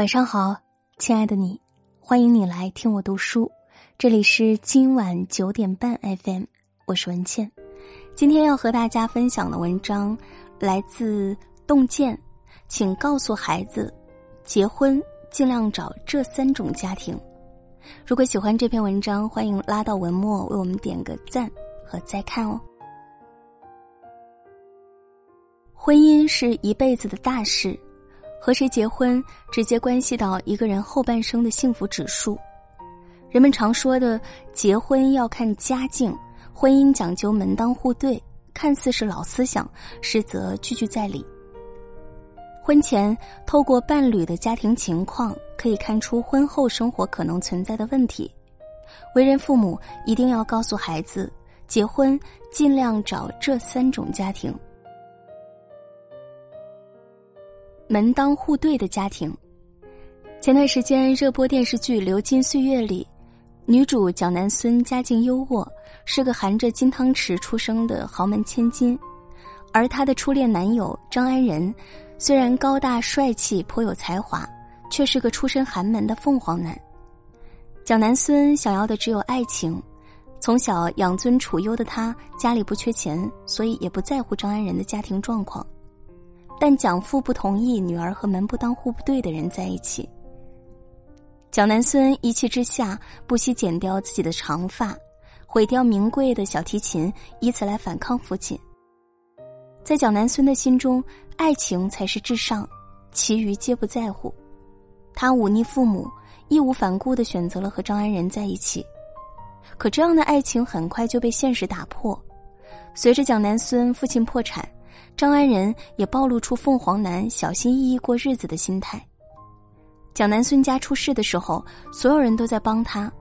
晚上好，亲爱的你，欢迎你来听我读书。这里是今晚九点半 FM，我是文倩。今天要和大家分享的文章来自洞见，请告诉孩子，结婚尽量找这三种家庭。如果喜欢这篇文章，欢迎拉到文末为我们点个赞和再看哦。婚姻是一辈子的大事。和谁结婚，直接关系到一个人后半生的幸福指数。人们常说的“结婚要看家境，婚姻讲究门当户对”，看似是老思想，实则句句在理。婚前透过伴侣的家庭情况，可以看出婚后生活可能存在的问题。为人父母一定要告诉孩子，结婚尽量找这三种家庭。门当户对的家庭。前段时间热播电视剧《流金岁月》里，女主蒋南孙家境优渥，是个含着金汤匙出生的豪门千金，而她的初恋男友张安仁，虽然高大帅气、颇有才华，却是个出身寒门的凤凰男。蒋南孙想要的只有爱情，从小养尊处优的他，家里不缺钱，所以也不在乎张安仁的家庭状况。但蒋父不同意女儿和门不当户不对的人在一起。蒋南孙一气之下，不惜剪掉自己的长发，毁掉名贵的小提琴，以此来反抗父亲。在蒋南孙的心中，爱情才是至上，其余皆不在乎。他忤逆父母，义无反顾的选择了和张安仁在一起。可这样的爱情很快就被现实打破。随着蒋南孙父亲破产。张安仁也暴露出凤凰男小心翼翼过日子的心态。蒋南孙家出事的时候，所有人都在帮他，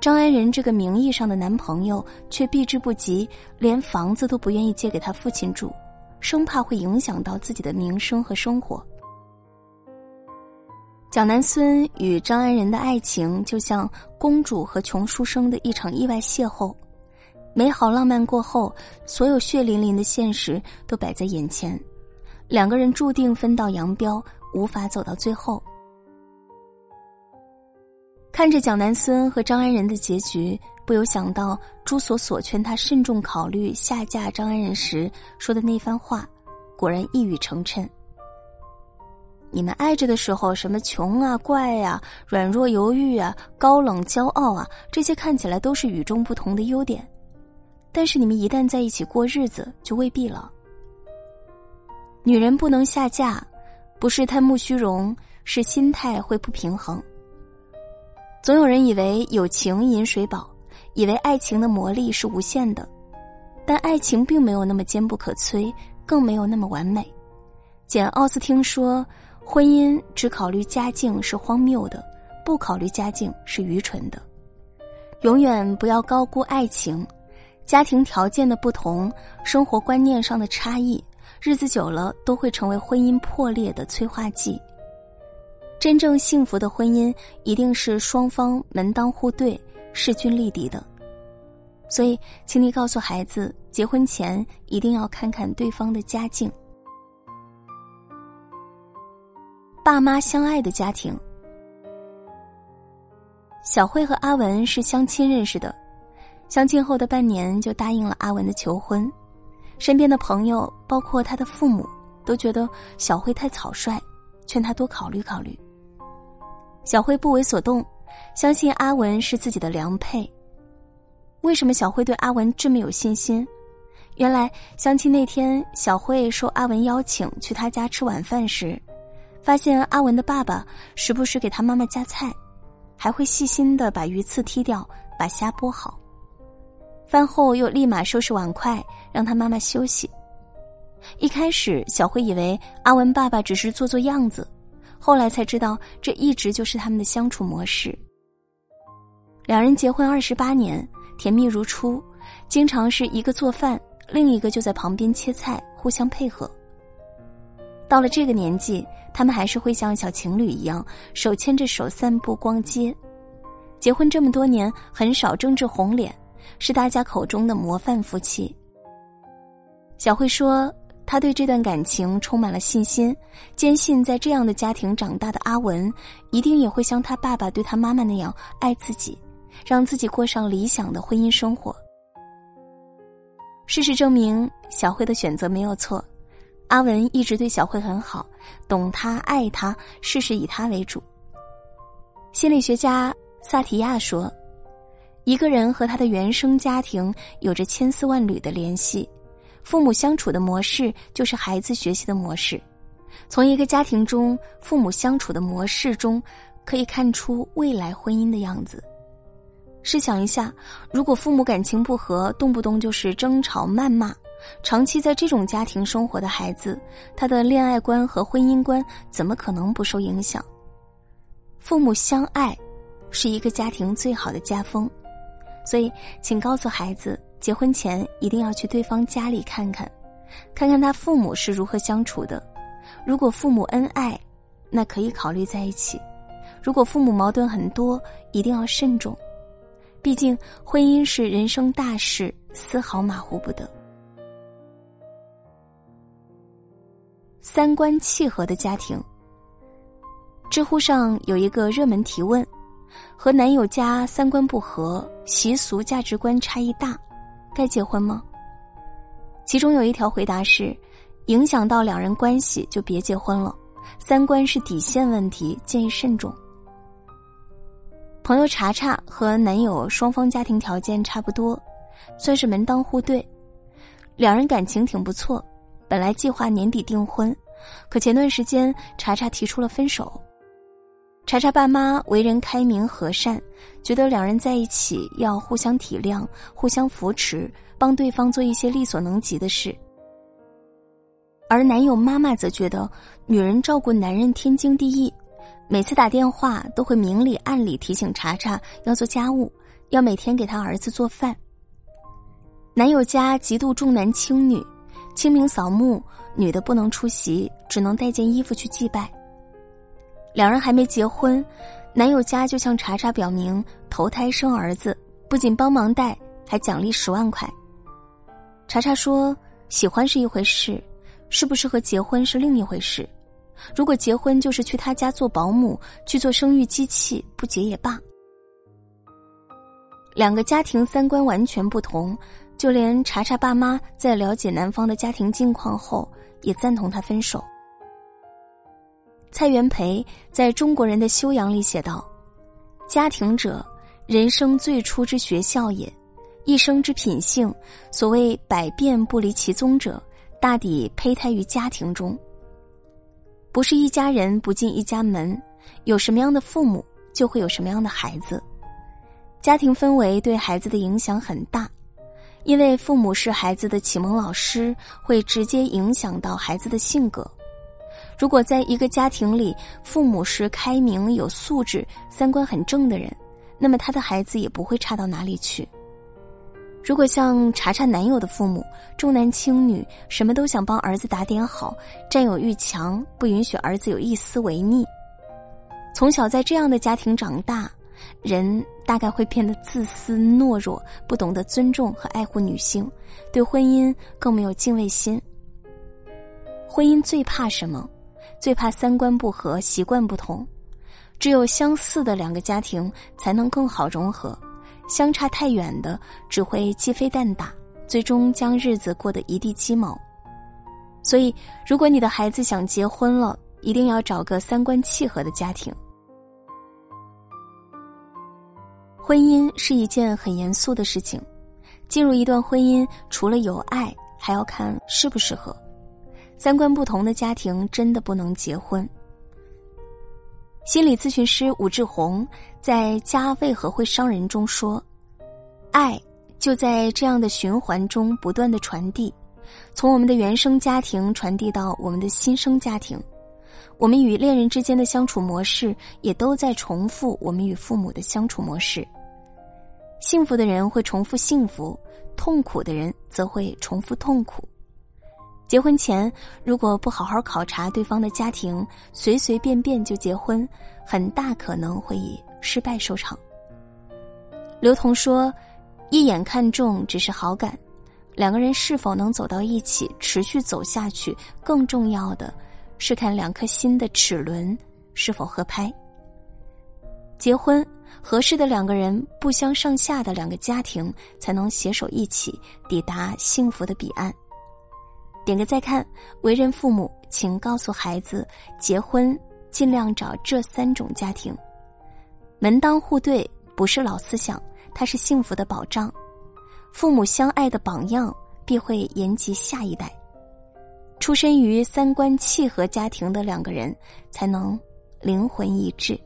张安仁这个名义上的男朋友却避之不及，连房子都不愿意借给他父亲住，生怕会影响到自己的名声和生活。蒋南孙与张安仁的爱情，就像公主和穷书生的一场意外邂逅。美好浪漫过后，所有血淋淋的现实都摆在眼前，两个人注定分道扬镳，无法走到最后。看着蒋南孙和张安仁的结局，不由想到朱锁锁劝他慎重考虑下嫁张安仁时说的那番话，果然一语成谶。你们爱着的时候，什么穷啊、怪啊、软弱犹豫啊、高冷骄傲啊，这些看起来都是与众不同的优点。但是你们一旦在一起过日子，就未必了。女人不能下嫁，不是贪慕虚荣，是心态会不平衡。总有人以为有情饮水饱，以为爱情的魔力是无限的，但爱情并没有那么坚不可摧，更没有那么完美。简·奥斯汀说：“婚姻只考虑家境是荒谬的，不考虑家境是愚蠢的。永远不要高估爱情。”家庭条件的不同，生活观念上的差异，日子久了都会成为婚姻破裂的催化剂。真正幸福的婚姻，一定是双方门当户对、势均力敌的。所以，请你告诉孩子，结婚前一定要看看对方的家境。爸妈相爱的家庭，小慧和阿文是相亲认识的。相亲后的半年，就答应了阿文的求婚。身边的朋友，包括他的父母，都觉得小慧太草率，劝他多考虑考虑。小慧不为所动，相信阿文是自己的良配。为什么小慧对阿文这么有信心？原来相亲那天，小慧受阿文邀请去他家吃晚饭时，发现阿文的爸爸时不时给他妈妈夹菜，还会细心的把鱼刺剔掉，把虾剥好。饭后又立马收拾碗筷，让他妈妈休息。一开始，小辉以为阿文爸爸只是做做样子，后来才知道这一直就是他们的相处模式。两人结婚二十八年，甜蜜如初，经常是一个做饭，另一个就在旁边切菜，互相配合。到了这个年纪，他们还是会像小情侣一样，手牵着手散步、逛街。结婚这么多年，很少争执红脸。是大家口中的模范夫妻。小慧说：“她对这段感情充满了信心，坚信在这样的家庭长大的阿文，一定也会像他爸爸对他妈妈那样爱自己，让自己过上理想的婚姻生活。事实证明，小慧的选择没有错，阿文一直对小慧很好，懂她爱她，事事以她为主。心理学家萨提亚说：“一个人和他的原生家庭有着千丝万缕的联系。”父母相处的模式就是孩子学习的模式，从一个家庭中父母相处的模式中，可以看出未来婚姻的样子。试想一下，如果父母感情不和，动不动就是争吵谩骂，长期在这种家庭生活的孩子，他的恋爱观和婚姻观怎么可能不受影响？父母相爱，是一个家庭最好的家风，所以，请告诉孩子。结婚前一定要去对方家里看看，看看他父母是如何相处的。如果父母恩爱，那可以考虑在一起；如果父母矛盾很多，一定要慎重。毕竟婚姻是人生大事，丝毫马虎不得。三观契合的家庭。知乎上有一个热门提问：和男友家三观不合，习俗价值观差异大。该结婚吗？其中有一条回答是：影响到两人关系就别结婚了，三观是底线问题，建议慎重。朋友查查和男友双方家庭条件差不多，算是门当户对，两人感情挺不错，本来计划年底订婚，可前段时间查查提出了分手。查查爸妈为人开明和善，觉得两人在一起要互相体谅、互相扶持，帮对方做一些力所能及的事。而男友妈妈则觉得女人照顾男人天经地义，每次打电话都会明里暗里提醒查查要做家务，要每天给他儿子做饭。男友家极度重男轻女，清明扫墓女的不能出席，只能带件衣服去祭拜。两人还没结婚，男友家就向查查表明投胎生儿子，不仅帮忙带，还奖励十万块。查查说：“喜欢是一回事，适不适合结婚是另一回事。如果结婚就是去他家做保姆，去做生育机器，不结也罢。”两个家庭三观完全不同，就连查查爸妈在了解男方的家庭境况后，也赞同他分手。蔡元培在中国人的修养里写道：“家庭者，人生最初之学校也；一生之品性，所谓百变不离其宗者，大抵胚胎于家庭中。不是一家人不进一家门，有什么样的父母，就会有什么样的孩子。家庭氛围对孩子的影响很大，因为父母是孩子的启蒙老师，会直接影响到孩子的性格。”如果在一个家庭里，父母是开明、有素质、三观很正的人，那么他的孩子也不会差到哪里去。如果像查查男友的父母重男轻女，什么都想帮儿子打点好，占有欲强，不允许儿子有一丝违逆，从小在这样的家庭长大，人大概会变得自私、懦弱，不懂得尊重和爱护女性，对婚姻更没有敬畏心。婚姻最怕什么？最怕三观不合、习惯不同，只有相似的两个家庭才能更好融合，相差太远的只会鸡飞蛋打，最终将日子过得一地鸡毛。所以，如果你的孩子想结婚了，一定要找个三观契合的家庭。婚姻是一件很严肃的事情，进入一段婚姻，除了有爱，还要看适不适合。三观不同的家庭真的不能结婚。心理咨询师武志红在《家为何会伤人》中说：“爱就在这样的循环中不断的传递，从我们的原生家庭传递到我们的新生家庭，我们与恋人之间的相处模式也都在重复我们与父母的相处模式。幸福的人会重复幸福，痛苦的人则会重复痛苦。”结婚前，如果不好好考察对方的家庭，随随便便就结婚，很大可能会以失败收场。刘同说：“一眼看中只是好感，两个人是否能走到一起，持续走下去，更重要的是看两颗心的齿轮是否合拍。结婚，合适的两个人，不相上下的两个家庭，才能携手一起抵达幸福的彼岸。点个再看，为人父母，请告诉孩子，结婚尽量找这三种家庭，门当户对不是老思想，它是幸福的保障。父母相爱的榜样，必会延及下一代。出身于三观契合家庭的两个人，才能灵魂一致。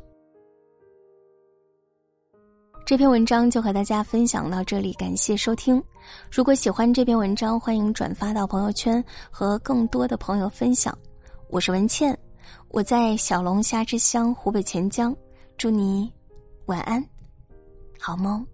这篇文章就和大家分享到这里，感谢收听。如果喜欢这篇文章，欢迎转发到朋友圈和更多的朋友分享。我是文倩，我在小龙虾之乡湖北潜江，祝你晚安，好梦。